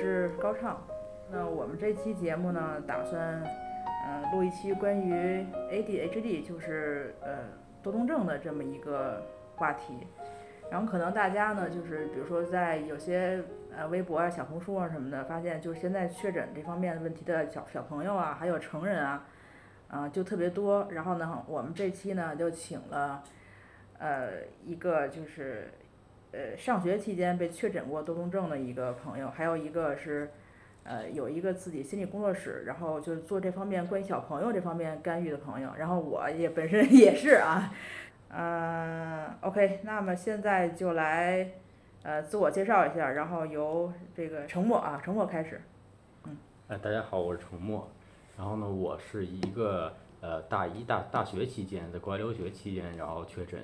是高畅。那我们这期节目呢，打算嗯、录一期关于 ADHD，就是呃多动症的这么一个话题。然后可能大家呢，就是比如说在有些呃微博啊、小红书啊什么的，发现就是现在确诊这方面问题的小小朋友啊，还有成人啊，啊、就特别多。然后呢，我们这期呢就请了呃一个就是呃上学期间被确诊过多动症的一个朋友，还有一个是呃有一个自己心理工作室，然后就是做这方面关于小朋友这方面干预的朋友。然后我也本身 也是啊，嗯、OK，那么现在就来呃自我介绍一下，然后由这个程默啊，程默开始。嗯哎，大家好，我是程默。然后呢，我是一个呃大一大大学期间在国外留学期间，然后确诊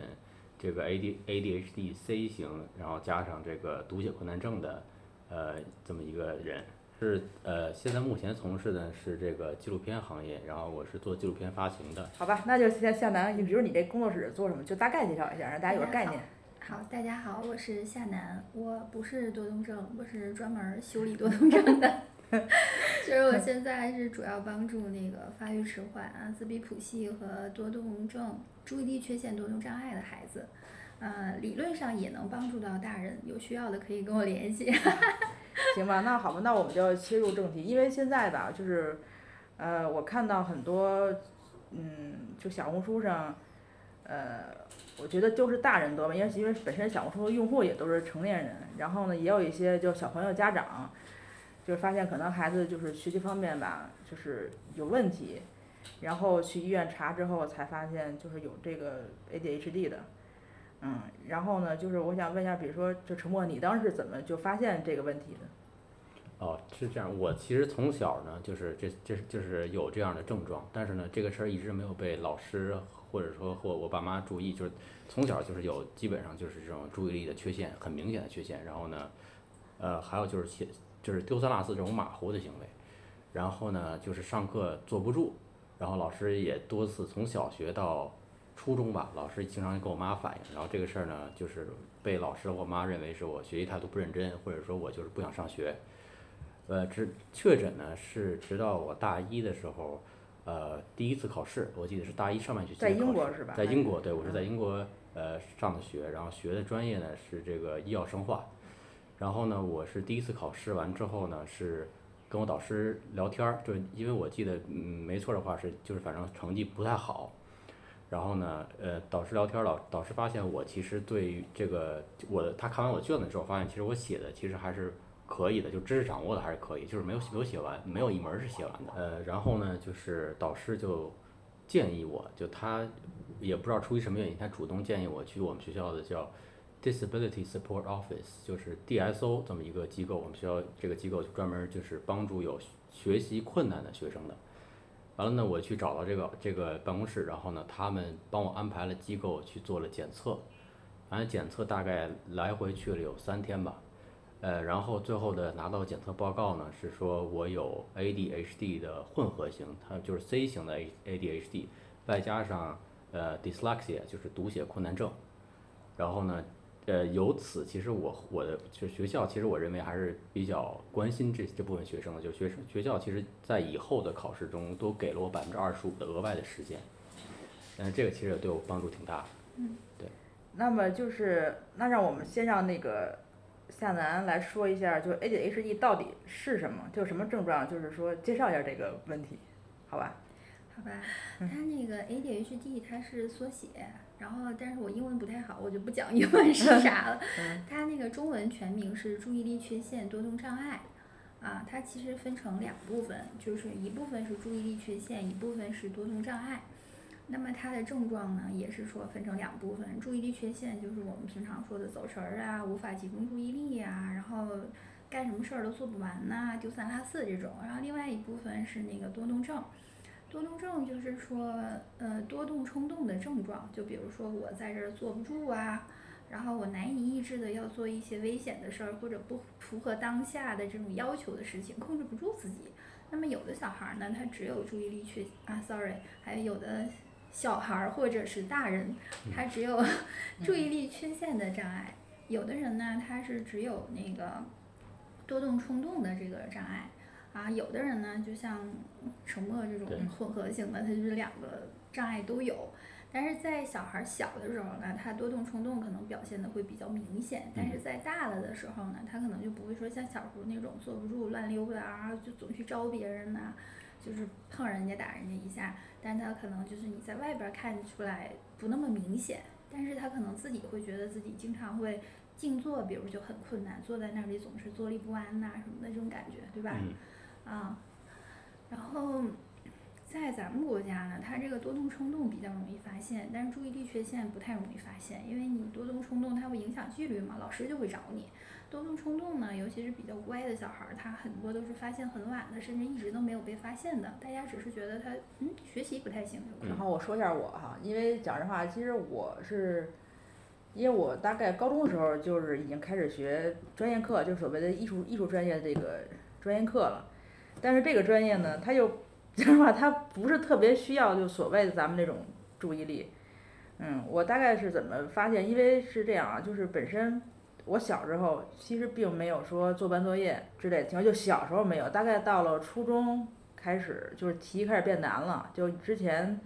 这个 A D A D H D C 型，然后加上这个读写困难症的呃这么一个人。是呃现在目前从事的是这个纪录片行业，然后我是做纪录片发行的。好吧，那就先向南，你比如你这工作室做什么，就大概介绍一下，让大家有个概念。好，大家好，我是夏楠，我不是多动症，我是专门儿修理多动症的。就是我现在是主要帮助那个发育迟缓啊、自闭谱系和多动症、注意力缺陷多动障碍的孩子，呃，理论上也能帮助到大人，有需要的可以跟我联系。行吧，那好吧，那我们就切入正题，因为现在吧，就是，呃，我看到很多，嗯，就小红书上，呃，我觉得就是大人多吧，因为因为本身小红书的用户也都是成年人，然后呢，也有一些就小朋友家长，就是发现可能孩子就是学习方面吧，就是有问题，然后去医院查之后才发现就是有这个 ADHD 的。嗯，然后呢，就是我想问一下，比如说，就陈默，你当时怎么就发现这个问题的？哦，是这样。我其实从小呢，就是这这就是有这样的症状，但是呢，这个事儿一直没有被老师或者说或我爸妈注意，就是从小就是有基本上就是这种注意力的缺陷，很明显的缺陷。然后呢，呃，还有就是写就是丢三落四这种马虎的行为，然后呢，就是上课坐不住，然后老师也多次从小学到初中吧，老师经常跟我妈反映，然后这个事儿呢，就是被老师我妈认为是我学习态度不认真，或者说我就是不想上学。呃，直确诊呢是直到我大一的时候，呃，第一次考试，我记得是大一上半学期在的考试英国是吧在英国，对我是在嗯英国呃上的学，然后学的专业呢是这个医药生化。然后呢，我是第一次考试完之后呢，是跟我导师聊天儿，就因为我记得嗯没错的话是就是反正成绩不太好。然后呢，呃，导师聊天儿，导导师发现我其实对于这个我他看完我卷子之后，发现其实我写的其实还是可以的，就知识掌握的还是可以，就是没有没有写完，没有一门儿是写完的。呃，然后呢，就是导师就建议我，就他也不知道出于什么原因，他主动建议我去我们学校的叫 Disability Support Office，就是 DSO 这么一个机构。我们学校这个机构就专门就是帮助有学习困难的学生的。完了呢，我去找到这个这个办公室，然后呢，他们帮我安排了机构去做了检测，完了检测大概来回去了有三天吧，呃，然后最后的拿到检测报告呢是说我有 ADHD 的混合型，它就是 C 型的 A ADHD，外加上呃 dyslexia 就是读写困难症，然后呢，呃，由此其实我我的就学校其实我认为还是比较关心这这部分学生的，就学生学校其实在以后的考试中都给了我百分之二十五的额外的时间，但是这个其实也对我帮助挺大的对。那么就是，那让我们先让那个夏楠来说一下，就是 ADHD 到底是什么，就是什么症状，就是说介绍一下这个问题，好吧？好吧，它那个 ADHD 它是缩写，然后但是我英文不太好，我就不讲英文是啥了。嗯它那个中文全名是注意力缺陷多动障碍，啊，它其实分成两部分，就是一部分是注意力缺陷，一部分是多动障碍。那么它的症状呢，也是说分成两部分，注意力缺陷就是我们平常说的走神儿啊，无法集中注意力呀、然后干什么事儿都做不完呐、丢三落四这种。然后另外一部分是那个多动症，多动症就是说，呃，多动冲动的症状，就比如说我在这儿坐不住啊，然后我难以抑制的要做一些危险的事儿，或者不符合当下的这种要求的事情，控制不住自己。那么有的小孩儿呢，他只有注意力缺啊，sorry，还有有的小孩儿或者是大人，他只有注意力缺陷的障碍。有的人呢，他是只有那个多动冲动的这个障碍啊。有的人呢，就像沉默这种混合型的，他就是两个障碍都有。但是在小孩儿小的时候呢，他多动冲动可能表现的会比较明显，但是在大了的时候呢，他可能就不会说像小时候那种坐不住乱溜达啊，就总去招别人呐、就是碰人家打人家一下，但他可能就是你在外边儿看出来不那么明显，但是他可能自己会觉得自己经常会静坐，比如就很困难，坐在那里总是坐立不安呐、什么的这种感觉，对吧？嗯，啊，然后在咱们国家呢，他这个多动冲动比较容易发现，但是注意力缺陷不太容易发现，因为你多动冲动它会影响纪律嘛，老师就会找你。多动冲动呢，尤其是比较乖的小孩儿，他很多都是发现很晚的，甚至一直都没有被发现的。大家只是觉得他嗯学习不太行就然后我说一下我哈，因为讲实话，其实我是，因为我大概高中的时候就是已经开始学专业课，就所谓的艺术艺术专业这个专业课了。但是这个专业呢，它又讲实话，它不是特别需要就所谓的咱们这种注意力。嗯，我大概是怎么发现？因为是这样啊，就是本身我小时候其实并没有说做班作业之类的情况，就小时候没有，大概到了初中开始就是题开始变难了，就之前。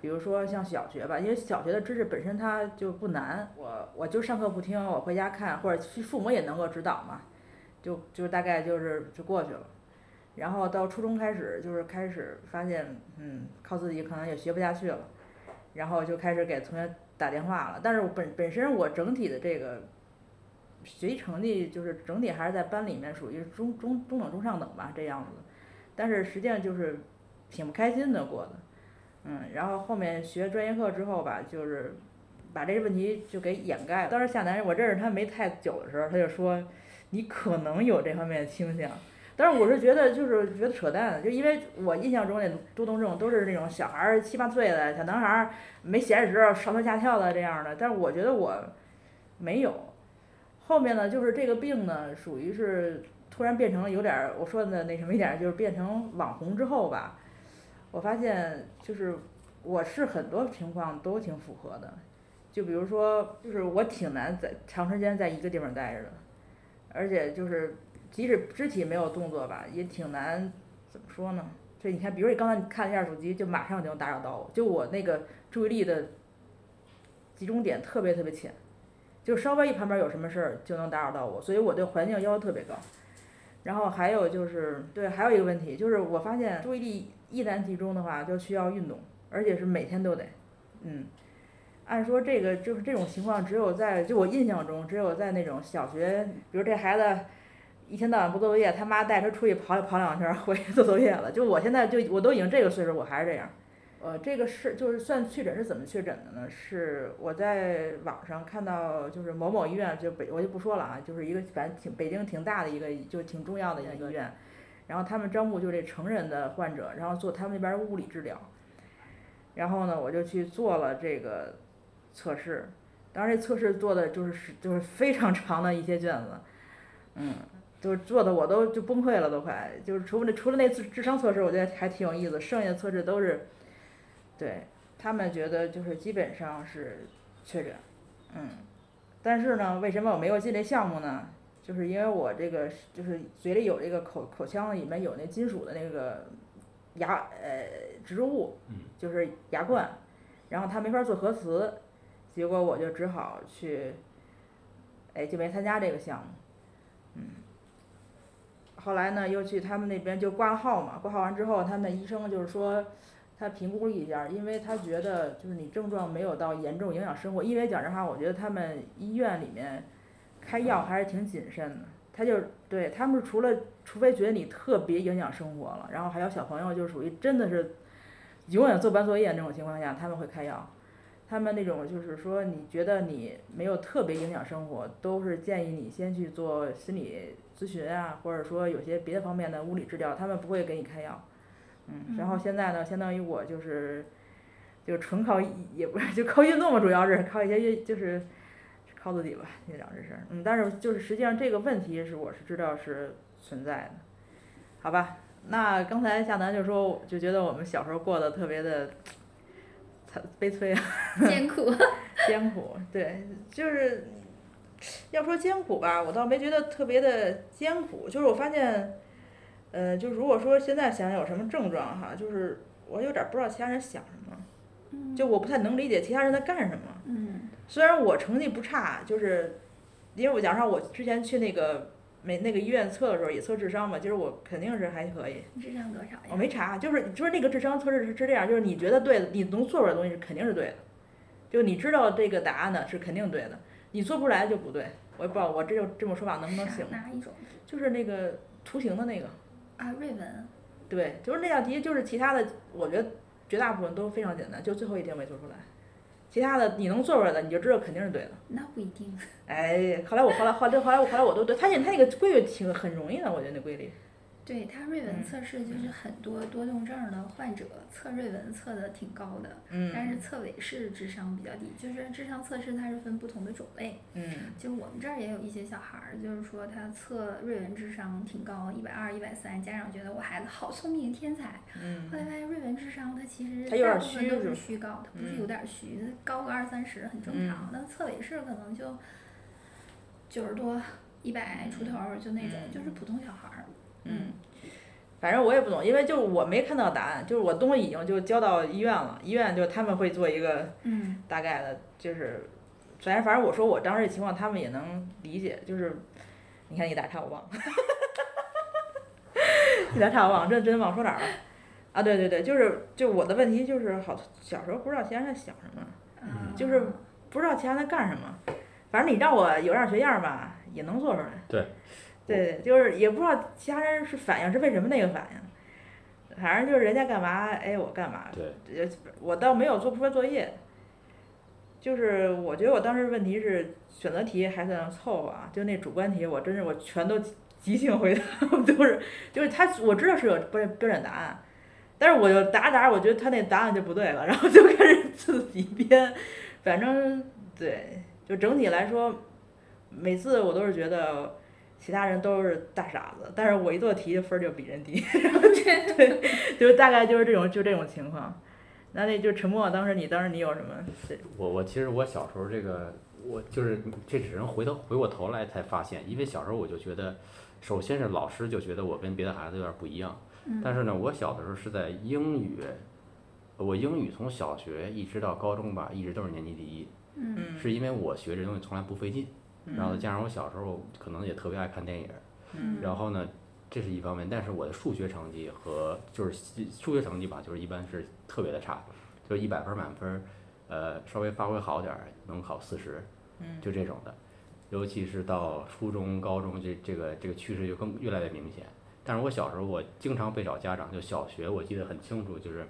比如说像小学吧，因为小学的知识本身它就不难，我我就上课不听，我回家看，或者父母也能够指导嘛，就就大概就是就过去了。然后到初中开始，就是开始发现，嗯，靠自己可能也学不下去了，然后就开始给同学打电话了。但是我本本身我整体的这个学习成绩就是整体还是在班里面属于中中中等中上等吧这样子，但是实际上就是挺不开心的过的。嗯，然后后面学专业课之后吧，就是把这个问题就给掩盖了。当时夏楠，我认识他没太久的时候，他就说你可能有这方面的倾向。但是我是觉得就是觉得扯淡，就因为我印象中那多动症都是那种小孩儿七八岁的小男孩儿没闲的时候上蹿下跳的这样的，但是我觉得我没有。后面呢，就是这个病呢，属于是突然变成了有点儿我说的那什么一点儿，就是变成网红之后吧。我发现就是我是很多情况都挺符合的，就比如说，就是我挺难在长时间在一个地方待着的，而且就是即使肢体没有动作吧，也挺难怎么说呢？就你看，比如你刚才你看了一下手机，就马上就能打扰到我，就我那个注意力的集中点特别特别浅，就稍微一旁边有什么事儿就能打扰到我，所以我对环境要求特别高。然后还有就是，对，还有一个问题就是，我发现注意力一旦集中的话，就需要运动，而且是每天都得，嗯。按说这个就是这种情况，只有在就我印象中，只有在那种小学，比如这孩子一天到晚不做作业，他妈带他出去跑跑两圈回去做作业了。就我现在就我都已经这个岁数，我还是这样。呃，这个是就是算确诊是怎么确诊的呢？是我在网上看到，就是某某医院，就北我就不说了啊，就是一个反正挺北京挺大的一个就挺重要的一个医院，然后他们招募就这成人的患者，然后做他们那边物理治疗。然后呢，我就去做了这个测试，当时这测试做的就是就是非常长的一些卷子，嗯，就是做的我都就崩溃了都快，就是除了除了那次智商测试，我觉得还挺有意思，剩下的测试都是。对他们觉得就是基本上是确诊，嗯，但是呢，为什么我没有进这项目呢？就是因为我这个就是嘴里有这个口口腔里面有那金属的那个牙呃植入物，就是牙冠，然后他没法做核磁，结果我就只好去，哎就没参加这个项目，嗯。后来呢，又去他们那边就挂号嘛，挂号完之后，他们医生就是说。他评估了一下，因为他觉得就是你症状没有到严重影响生活，因为讲实话，我觉得他们医院里面开药还是挺谨慎的。他就对他们除了除非觉得你特别影响生活了，然后还有小朋友就属于真的是永远做班作业那种情况下，他们会开药。他们那种就是说你觉得你没有特别影响生活，都是建议你先去做心理咨询啊，或者说有些别的方面的物理治疗，他们不会给你开药。嗯，然后现在呢，相当于我就是，就纯靠也不是就靠运动嘛，主要是靠一些运就是靠自己吧，这两这事儿。嗯，但是就是实际上这个问题是我是知道是存在的，好吧？那刚才夏楠就说，就觉得我们小时候过得特别的惨悲催啊，艰苦。艰苦，对，就是要说艰苦吧，我倒没觉得特别的艰苦，就是我发现，呃，就如果说现在想想有什么症状哈，就是我有点儿不知道其他人想什么，嗯就我不太能理解其他人在干什么。嗯虽然我成绩不差，就是因为我讲上我之前去那个美那个医院测的时候也测智商嘛，就是我肯定是还可以。智商多少呀？我没查，就是就是那个智商测试是是这样，就是你觉得对的，你能做出来的东西是肯定是对的，就你知道这个答案呢是肯定对的，你做不出来就不对。我也不知道我这就这种说法能不能行，哪一种就是那个图形的那个，啊？瑞文。对，就是那道题，就是其他的，我觉得绝大部分都非常简单，就最后一题没做出来，其他的你能做出来的，你就知道肯定是对的。那不一定，哎，后来我后来后来后来我后来我都对，他那他那个规律挺很容易的，我觉得那规律。对他瑞文嗯。测试就是很多多动症的患者测瑞文测的挺高的，嗯。但是测韦氏智商比较低，就是智商测试它是分不同的种类，嗯。就我们这儿也有一些小孩儿，就是说他测瑞文智商挺高，一百二、一百三，家长觉得我孩子好聪明天才，嗯。后来发现瑞文智商它其实大部分都是虚高，它不是嗯。有点虚，它高个二三十很正常，那测韦氏可能就九十多、一百出头儿就那种，嗯就是普通小孩儿。嗯，反正我也不懂，因为就我没看到答案，就是我东西已经就交到医院了，医院就他们会做一个嗯大概的，就是反正反正我说我当时的情况，他们也能理解，就是你看你打岔我忘了，你打岔我忘了，真真忘说哪儿了。啊，对对对，就是就我的问题就是好小时候不知道其他人在想什么，啊，就是不知道其他人在干什么，反正你让我有样学样吧，也能做出来。对，对，就是也不知道其他人是反应是为什么那个反应，反正就是人家干嘛，哎，我干嘛。对，呃，我倒没有做不出来作业，就是我觉得我当时问题是选择题还算凑合啊，就那主观题我真是我全都即兴回答，都是就是他我知道是有标标准答案，但是我就答答，我觉得他那答案就不对了，然后就开始自己编，反正对，就整体来说，每次我都是觉得。其他人都是大傻子，但是我一做题分儿就比人低，对，就大概就是这种就这种情况。那那就沉默，当时你当时你有什么？对，我我其实我小时候这个我就是这只能回头回过头来才发现，因为小时候我就觉得，首先是老师就觉得我跟别的孩子有点不一样，嗯。但是呢，我小的时候是在英语，我英语从小学一直到高中吧，一直都是年级第一，是因为我学这东西从来不费劲，然后嗯加上我小时候可能也特别爱看电影，嗯然后呢，这是一方面，但是我的数学成绩和就是数学成绩吧，就是一般是特别的差，就是一百分儿满分儿，呃，稍微发挥好点儿能考四十，嗯就这种的。尤其是到初中、高中，这这个这个趋势就更越来越明显。但是我小时候我经常被找家长，就小学我记得很清楚，就是，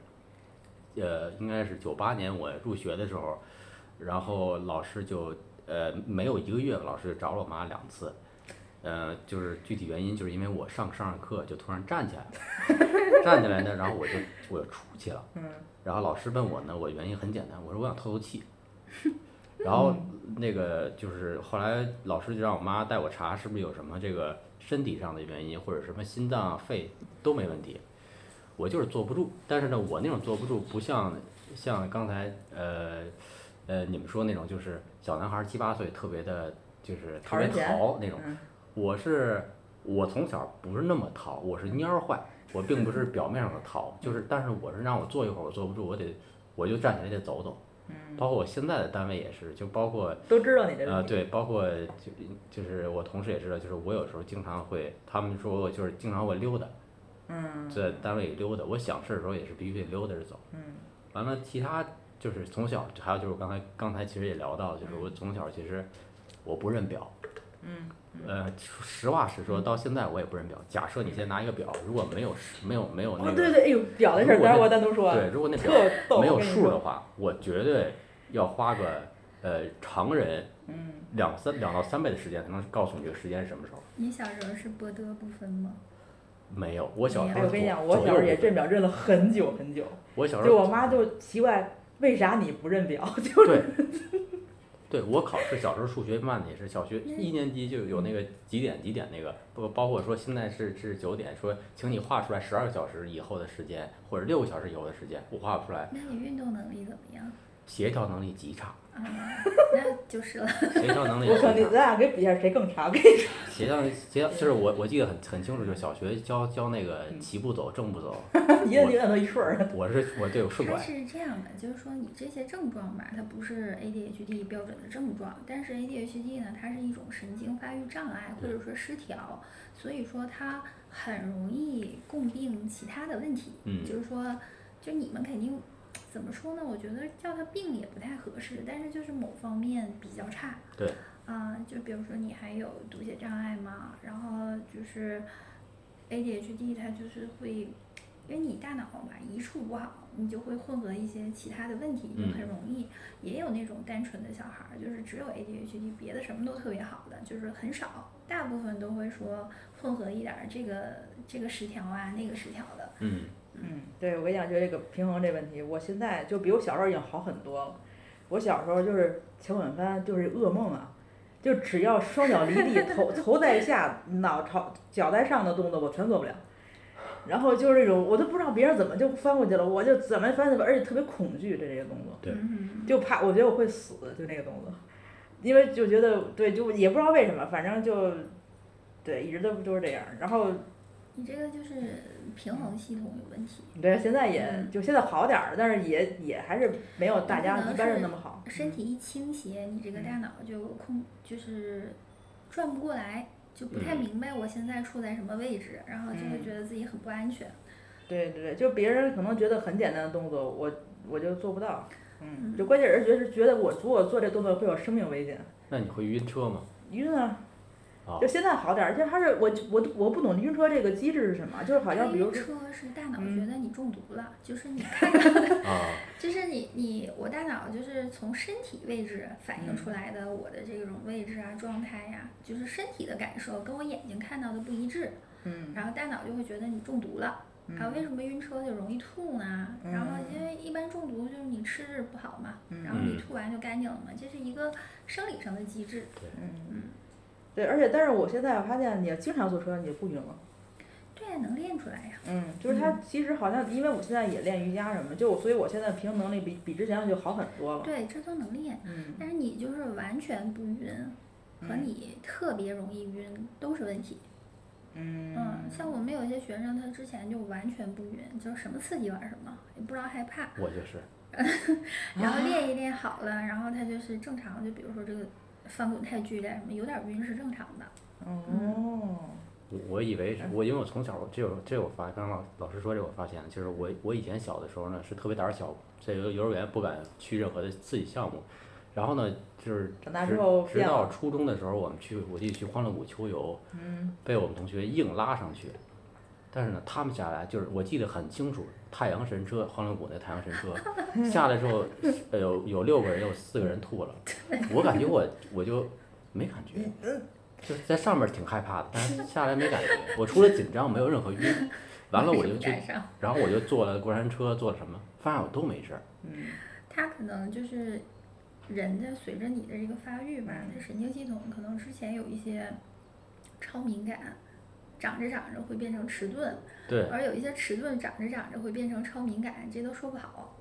呃，应该是九八年我入学的时候，然后老师就呃没有一个月，老师就找了我妈两次，呃，就是具体原因就是因为我上上着课就突然站起来了，站起来呢，然后我就我就出去了，嗯。然后老师问我呢，我原因很简单，我说我想透透气，然后那个就是后来老师就让我妈带我查是不是有什么这个身体上的原因，或者什么心脏啊、肺都没问题，我就是坐不住，但是呢，我那种坐不住不像像刚才呃呃你们说那种就是小男孩儿七八岁特别的，就是特别淘那种。嗯我是我从小不是那么淘，我是蔫儿坏，我并不是表面上的淘，就是但是我是让我坐一会儿我坐不住，我得我就站起来得走走。嗯，包括我现在的单位也是，就包括都知道你这呃。对，包括就就是我同事也知道，就是我有时候经常会，他们说我就是经常会溜达，嗯在单位里溜达，我想事儿的时候也是必须得溜达着走。嗯完了，其他就是从小还有就是刚才刚才其实也聊到，就是我从小其实我不认表。嗯呃，实话实说，到现在我也不认表。假设你先拿一个表，如果没有没有没有那个，哦对对，哎呦，表的事儿，我单独说。对，如果那表，没有数的话，我绝对要花个呃常人嗯，两三两到三倍的时间才能告诉你这个时间是什么时候。你小时候是波德不分吗？没有，我小时哎，候我跟你讲，左我小时候也，左右认表认了很久很久，我小时候就我妈就奇怪，为啥你不认表？就 对，对我考试小时候数学慢的也是小学嗯一年级就有那个几点几点那个，不包括说现在是是九点，说请你画出来十二个小时以后的时间或者六个小时以后的时间，我画不出来。那你运动能力怎么样？协调能力极差，嗯，那就是了。协调能力我说你咱俩给比一下谁更差，我跟你说，协调协调就是我我记得很很清楚，就是小学教教那个嗯齐步走正步走，一个一个都一顺儿。我是我对我顺它拐，是这样的，就是说你这些症状吧，它不是 ADHD 标准的症状，但是 ADHD 呢，它是一种神经发育障碍或者说失调，所以说它很容易共病其他的问题。嗯就是说，就你们肯定怎么说呢？我觉得叫它病也不太合适，但是就是某方面比较差。对。啊、就比如说你还有读写障碍嘛，然后就是 ADHD 它就是会，因为你大脑嘛一处不好，你就会混合一些其他的问题，就很嗯容易。也有那种单纯的小孩儿，就是只有 ADHD，别的什么都特别好的，就是很少，大部分都会说混合一点儿这个这个失调啊，那个失调的。嗯嗯，对，我跟你讲，就这个平衡这问题，我现在就比我小时候已经好很多了。我小时候就是前滚翻，就是噩梦啊，就只要双脚离地，头头在下，脑朝脚在上的动作，我全做不了。然后就是那种，我都不知道别人怎么就翻过去了，我就怎么翻怎么，而且特别恐惧这这个动作，就怕我觉得我会死，就那个动作，因为就觉得对，就也不知道为什么，反正就对，一直都都是这样。然后你这个就是平衡系统有问题，对，现在也嗯就现在好点儿了，但是也也还是没有大家一般人那么好。身体一倾斜，你这个大脑就控就是转不过来，就不太嗯明白我现在处在什么位置，然后就会嗯觉得自己很不安全。对对对，就别人可能觉得很简单的动作，我我就做不到。嗯，嗯就关键是觉得觉得我如果做这动作会有生命危险，那你会晕车吗？晕啊。啊就现在好点儿，就还是我我我不懂晕车这个机制是什么，就是好像比如说，晕车是大脑嗯。觉得你中毒了，就是你看到的，啊，就是你你我大脑就是从身体位置反映嗯出来的我的这种位置啊状态呀、就是身体的感受跟我眼睛看到的不一致，嗯。然后大脑就会觉得你中毒了。啊，为什么晕车就容易吐呢？然后因为一般中毒就是你吃不好嘛，然后你嗯吐完就干净了嘛，这是一个生理上的机制。嗯，对，而且但是我现在发现，你经常坐车，你就不晕了。对，能练出来呀。嗯，就是它其实好像，因为我现在也练瑜伽什么，就所以我现在平衡能力比比之前就好很多了。对，这都能练。嗯但是你就是完全不晕，和嗯你特别容易晕都是问题。嗯嗯，像我们有一些学生，他之前就完全不晕，就是什么刺激玩什么，也不知道害怕。我就是，然后练一练好了，然后他就是正常，就比如说这个翻滚太剧烈什么，有点晕是正常的。哦，我我以为是我，因为我从小这有这我发，刚刚老老师说这我发现，就是我我以前小的时候呢是特别胆儿小，在幼幼儿园不敢去任何的刺激项目，然后呢就是长大直之后直。到初中的时候，我们去我记得去欢乐谷秋游，嗯被我们同学硬拉上去，但是呢，他们下来就是我记得很清楚，太阳神车欢乐谷那太阳神车下来之后，呃有有六个人，有四个人吐了，我感觉我我就没感觉，就是在上面挺害怕的，但是下来没感觉，我 除了紧张没有任何晕，完了我就去，然后我就坐了过山车，坐了什么，发现我都没事儿，嗯他可能就是人的随着你的这个发育吧，他神经系统可能之前有一些超敏感，长着长着会变成迟钝，对，而有一些迟钝长着长着会变成超敏感，这都说不好。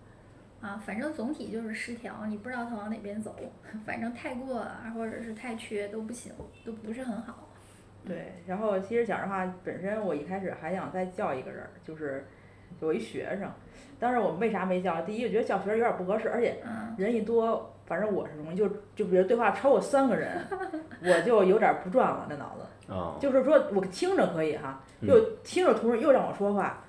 啊，反正总体就是失调，你不知道它往哪边走，反正太过啊，或者是太缺都不行，都不是很好。对，然后其实讲实话，本身我一开始还想再叫一个人儿，就是有一学生，但是我们为啥没叫？第一，我觉得叫学生有点不合适，而且嗯，人一多，反正我是容易就就比如对话超过三个人，我就有点儿不转了，那脑子。啊、就是说我听着可以哈，嗯又听着同时又让我说话，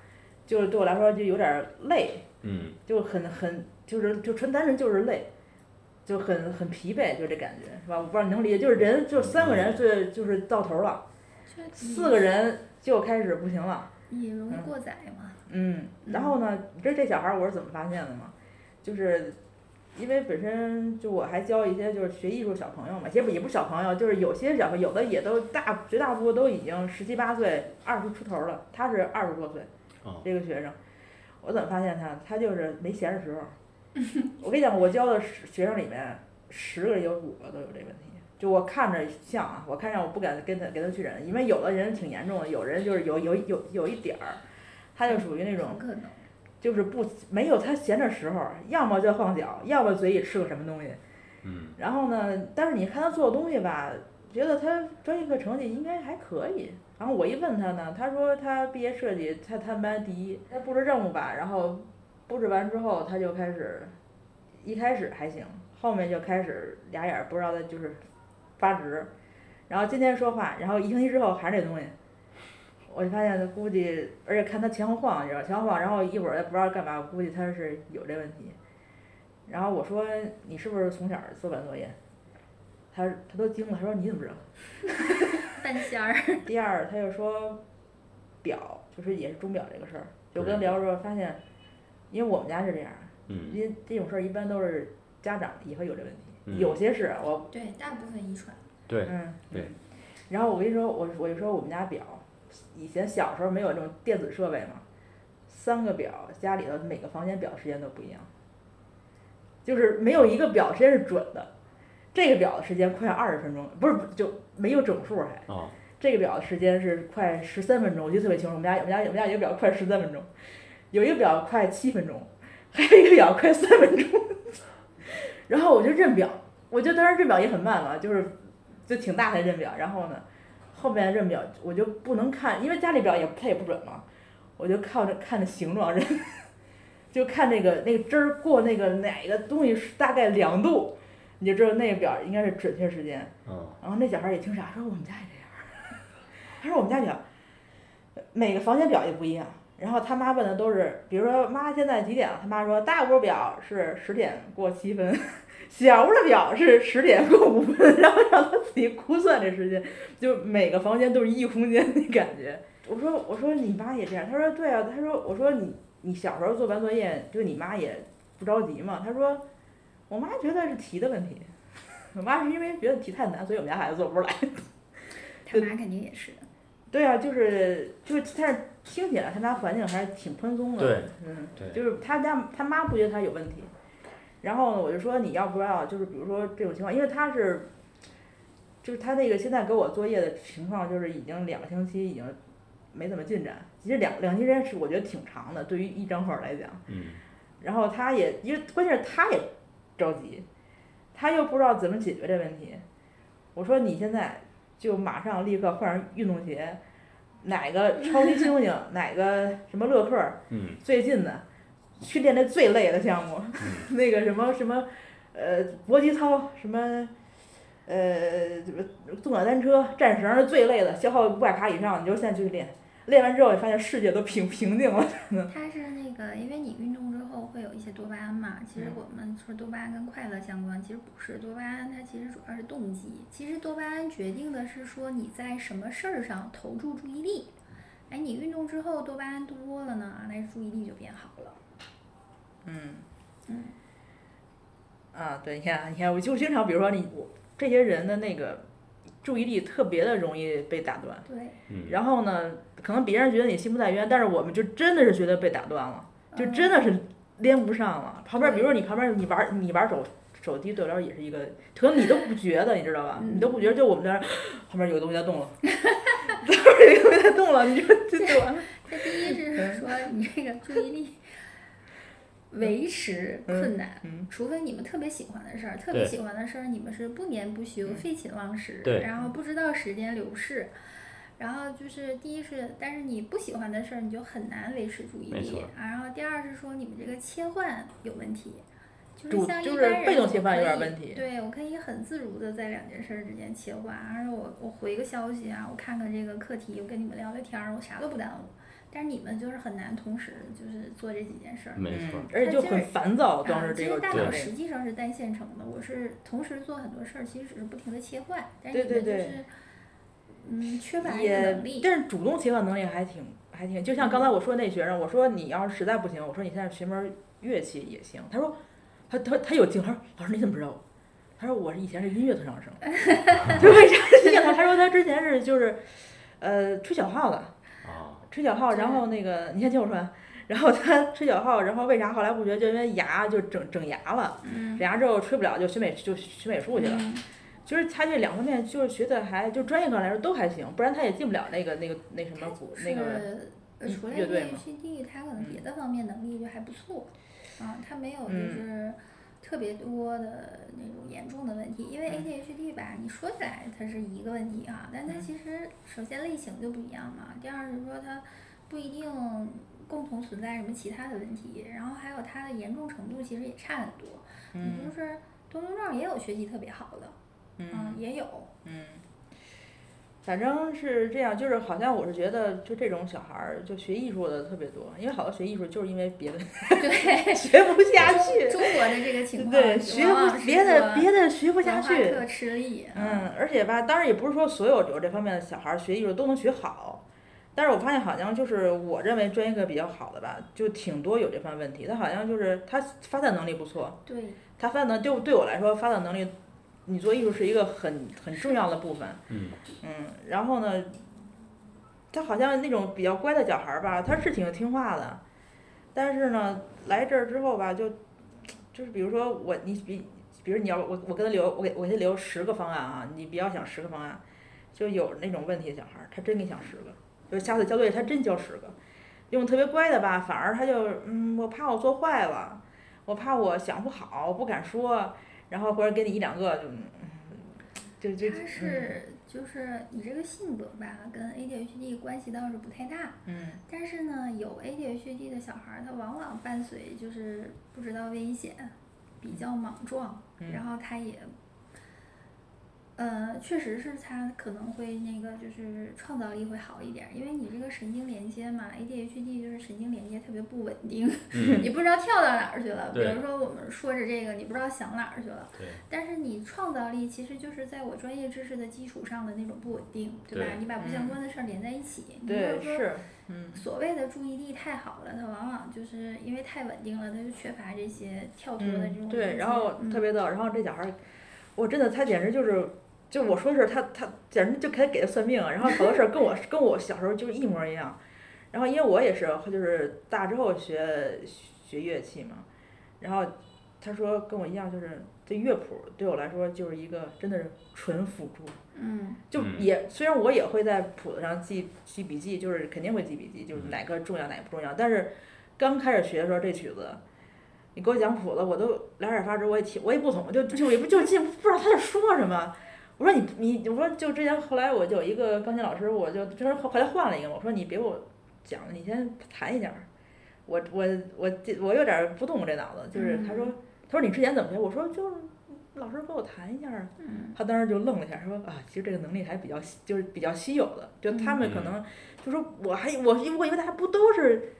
就是对我来说就有点累，嗯，就很很就是就纯单纯就是累，就很很疲惫，就这感觉是吧？我不知道你能理解，就是人就三个人是就是到头了，四个人就开始不行了，也容易过载嘛。嗯，然后呢，你知道这小孩儿我是怎么发现的吗？就是。因为本身就我还教一些就是学艺术小朋友嘛，其实也不是小朋友，就是有些小朋友有的也都大绝大部分都已经十七八岁、二十出头了，他是二十多岁，哦这个学生，我怎么发现他？他就是没闲的时候。我跟你讲，我教的十学生里面，十个有五个都有这问题。就我看着像啊，我看着我不敢跟他跟他去忍，因为有的人挺严重的，有人就是有有有有一点儿，他就属于那种可能。就是不没有他闲着时候，要么就晃脚，要么嘴里吃个什么东西。嗯然后呢，但是你看他做的东西吧，觉得他专业课成绩应该还可以。然后我一问他呢，他说他毕业设计他他们班第一，他布置任务吧，然后布置完之后他就开始，一开始还行，后面就开始俩眼儿不知道的就是发直，然后今天说话，然后一星期之后还是这东西。我就发现他估计，而且看他前后晃，你知道前后晃，然后一会儿也不知道干嘛，我估计他是有这问题。然后我说你是不是从小做晚作业？他他都惊了，他说你怎么知道？半仙儿。第二他就说表就是也是钟表这个事儿，就跟对聊着发现，因为我们家是这样，嗯因为这种事儿一般都是家长也会有这问题，嗯有些是我对，大部分遗传。对嗯对嗯然后我跟你说，我我就说我们家表，以前小时候没有这种电子设备嘛，三个表家里头每个房间表时间都不一样，就是没有一个表时间是准的。这个表的时间快二十分钟，不是就没有整数还。哦这个表的时间是快十三分钟，我记得特别清楚。我们家我们家我们家有一个表快十三分钟，有一个表快七分钟，还有一个表快三分钟。然后我就认表，我就当时认表也很慢嘛，就是就挺大才认表。然后呢，后面认表我就不能看，因为家里表也它也不准嘛，我就靠着看着形状认，就看那个那个针儿过那个哪个东西是大概两度，你就知道那个表应该是准确时间。嗯然后那小孩儿也听傻，说我们家也这样。他说我们家表，每个房间表也不一样。然后他妈问的都是，比如说妈现在几点了？他妈说大屋表是十点过七分，小屋的表是十点过五分，然后让他自己估算这时间，就每个房间都是一空间的感觉。我说我说你妈也这样？他说对啊。他说我说你你小时候做完作业，就你妈也不着急嘛？他说我妈觉得是题的问题。我妈是因为觉得题太难，所以我们家孩子做不出来。他妈肯定也是。对啊，就是就是，但是听起来他家环境还是挺宽松的。对，嗯，对就是他家他妈不觉得他有问题，然后呢，我就说你要不要，就是比如说这种情况，因为他是，就是他那个现在给我作业的情况，就是已经两个星期已经没怎么进展。其实两两星期是我觉得挺长的，对于一张本来讲。嗯然后他也，因为关键是他也着急，他又不知道怎么解决这问题。我说你现在就马上立刻换上运动鞋，哪个超级猩猩，哪个什么乐克最近的，去练那最累的项目，嗯那个什么什么，呃，搏击操什么。呃，什么动感单车、战绳儿是最累的，消耗五百卡以上，你就现在去练。练完之后，你发现世界都平平静了。它是那个，因为你运动之后会有一些多巴胺嘛。其实嗯我们说多巴胺跟快乐相关，其实不是。多巴胺它其实主要是动机。其实多巴胺决定的是说你在什么事儿上投注注意力。哎，你运动之后多巴胺多了呢，那注意力就变好了。嗯。嗯。啊，对，你看，你看，我就经常，比如说你我这些人的那个注意力特别的容易被打断，对。嗯然后呢，可能别人觉得你心不在焉，但是我们就真的是觉得被打断了，就真的是连不上了。旁边，比如说你旁边你玩你玩手手机对我来说也是一个，可能你都不觉得，你知道吧？你都不觉得，就我们这儿旁边有个东西在动了，旁边有个东西在动了，你说这就完了。这第一是说你这个注意力维持困难，嗯。除非你们特别喜欢的事儿，特别喜欢的事儿你们是不眠不休、废寝忘食，然后不知道时间流逝。然后就是第一是，但是你不喜欢的事儿，你就很难维持注意力然后第二是说你们这个切换有问题，就是像一就是被动般人我切换有点可以问题。对我可以很自如的在两件事儿之间切换，而且我我回个消息啊，我看看这个课题，我跟你们聊聊天儿，我啥都不耽误。但是你们就是很难同时就是做这几件事儿。没错嗯，，而且就很烦躁，当啊，时这个其实大对脑实际上是单线程的，我是同时做很多事儿，其实只是不停的切换，但是对对对你们就是，嗯，缺乏这个能力。但是主动切换能力还挺还挺，就像刚才我说那学生，我说你要是实在不行，我说你现在学门乐器也行。他说，他他他有劲，他说老师你怎么知道？他说我是以前是音乐特长生，就为啥？他他说他之前是就是，呃，吹小号的，啊，吹小号，然后那个你先听我说完，然后他吹小号，然后为啥后来不学？就因为牙就整整牙了，嗯。整牙之后吹不了，就学美就学美术去了。嗯。就是他这两方面就是学的还就专业课来说都还行，不然他也进不了那个那个那什么股那个除了乐队吗 ADHD，他可能嗯别的方面能力就还不错，啊，他没有就嗯。是特别多的那种严重的问题。因为嗯 ADHD 吧，你说起来它是一个问题哈，但它嗯其实首先类型就不一样嘛，第二是说它不一定共同存在什么其他的问题，然后还有它的严重程度其实也差很多。你嗯就是多动症也有学习特别好的，嗯嗯，也有，嗯，反正是这样，就是好像我是觉得，就这种小孩儿就学艺术的特别多，因为好多学艺术就是因为别的对，学不下去，中国的这个情况，对，学不别的别的学不下去，特吃力，啊嗯，而且吧，当然也不是说所有有这方面的小孩儿学艺术都能学好，但是我发现好像就是我认为专业课比较好的吧，就挺多有这方面问题。他好像就是他发展能力不错，对，他发展能就对我来说发展能力，你做艺术是一个很很重要的部分。嗯嗯，然后呢，他好像那种比较乖的小孩儿吧，他是挺听话的，但是呢，来这儿之后吧，就就是比如说我你比，比如你要我我跟他留我给我给他留十个方案啊，你比较想十个方案，就有那种问题的小孩儿，他真给你想十个，就是下次交作业他真交十个，用特别乖的吧，反而他就嗯，我怕我做坏了，我怕我想不好，我不敢说，然后或者给你一两个就嗯就就他嗯是就是你这个性格吧，跟 ADHD 关系倒是不太大，嗯。但是呢，有 ADHD 的小孩儿，他往往伴随就是不知道危险，比较莽撞，嗯然后他也。呃，确实是他可能会那个，就是创造力会好一点儿，因为你这个神经连接嘛，ADHD 就是神经连接特别不稳定，嗯，你不知道跳到哪儿去了。比如说我们说着这个，你不知道想哪儿去了。对，但是你创造力其实就是在我专业知识的基础上的那种不稳定，对吧？对你把不相嗯关的事儿连在一起，你说是，嗯，所谓的注意力太好了，它往往就是因为太稳定了，它就缺乏这些跳脱的这种嗯，对，然后嗯特别逗，然后这小孩儿，我真的他简直就是，就我说的是他他简直就给他给他算命，然后好多事儿跟我跟我小时候就是一模一样，然后因为我也是就是大之后学学乐器嘛，然后他说跟我一样，就是这乐谱对我来说就是一个真的是纯辅助，嗯就嗯也虽然我也会在谱子上记记笔记，就是肯定会记笔记，就是哪个重要哪个不重要。但是刚开始学的时候，这曲子你给我讲谱子，我都两眼发直，我也听我也不懂，就就也不就记不知道他在说什么。我说你你我说就之前后来我就有一个钢琴老师，我就就是后后来换了一个，我说你别给我讲了，你先弹一下儿。我我我这我有点儿不动这脑子，就是他说他说你之前怎么学？我说就是老师给我弹一下。嗯他当时就愣了一下，说啊，其实这个能力还比较稀就是比较稀有的，就他们可嗯能就说我还我我以为大家不都是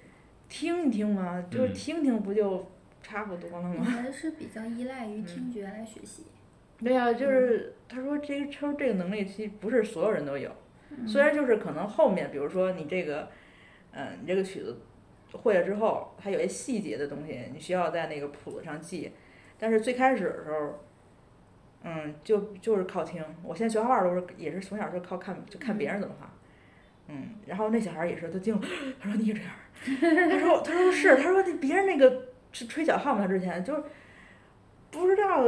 听一听吗？就是嗯听听不就差不多了你吗？们是比较依赖于嗯听觉来学习，对呀、就是他说这个他说这个能力其实不是所有人都有，嗯虽然就是可能后面比如说你这个，嗯，你这个曲子会了之后，它有些细节的东西你需要在那个谱子上记，但是最开始的时候。嗯，就就是靠听。我现在学画画都是也是从小就靠看，就看别人怎么画。嗯，然后那小孩儿也是，他听了，他说你也这样儿，他说他说是，他说那别人那个吹吹小号嘛，他之前就是不知道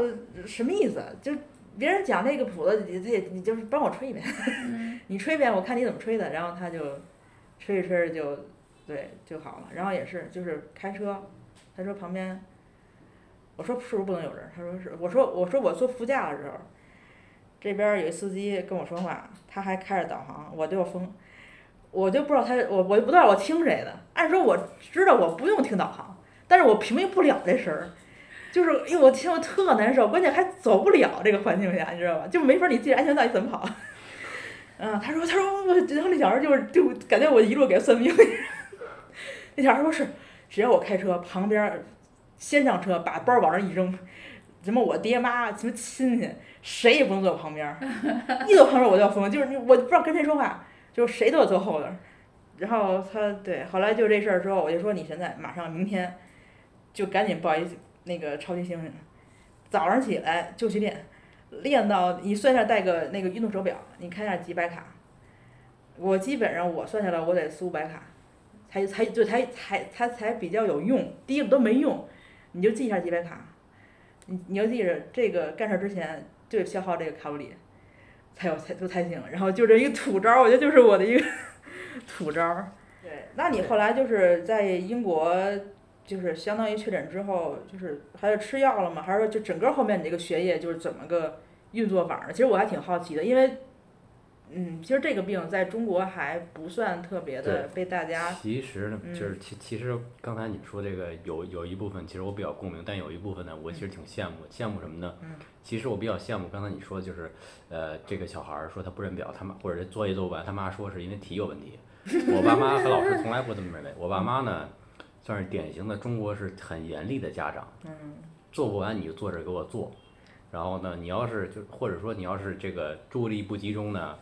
什么意思，就别人讲那个谱子，你你你就是帮我吹一遍，嗯 你吹一遍我看你怎么吹的，然后他就吹着吹着就对就好了。然后也是就是开车，他说旁边，我说是不是不能有人？他说是，我说我说我坐副驾的时候，这边有一司机跟我说话，他还开着导航，我就有风，我就不知道他我我就不知道我听谁的。按说我知道我不用听导航，但是我屏蔽不了这声儿。就是，因为我听我特难受，关键还走不了这个环境下，你知道吧？就没法儿你系着安全带你怎么跑？嗯，他说，他说，我然后那小孩儿就是就感觉我一路给他算命。那小孩儿说是，只要我开车，旁边儿先上车，把包往那儿一扔，什么我爹妈，什么亲戚，谁也不能坐我旁边儿，一坐旁边儿我就要疯，就是我不知道跟谁说话，就是谁都要坐后头儿。然后他对，后来就这事儿之后，我就说你现在马上明天就赶紧报一那个超级猩猩，早上起来就去练，练到你算一下带个那个运动手表，你看一下几百卡。我基本上我算下来我得四五百卡，才才就才才才才比较有用，第一个都没用，你就记一下几百卡，你你要记着这个干事儿之前就得消耗这个卡路里，才有才就才行。然后就这一个土招儿，我觉得就是我的一个 土招儿。对，那你后来就是在英国，就是相当于确诊之后，就是还是吃药了吗？还是说就整个后面你这个学业就是怎么个运作法儿呢？其实我还挺好奇的，因为，嗯，其实这个病在中国还不算特别的被大家，其实呢，嗯就是其其实刚才你说这个有有一部分，其实我比较共鸣，但有一部分呢，我其实挺羡慕，羡慕什么呢？嗯其实我比较羡慕刚才你说的就是，呃，这个小孩儿说他不认表，他妈或者是作业做不完，他妈说是因为题有问题。我爸妈和老师从来不这么认为，我爸妈呢，算是典型的中国是很严厉的家长，嗯做不完你就坐这儿给我做，然后呢，你要是就或者说你要是这个注意力不集中呢，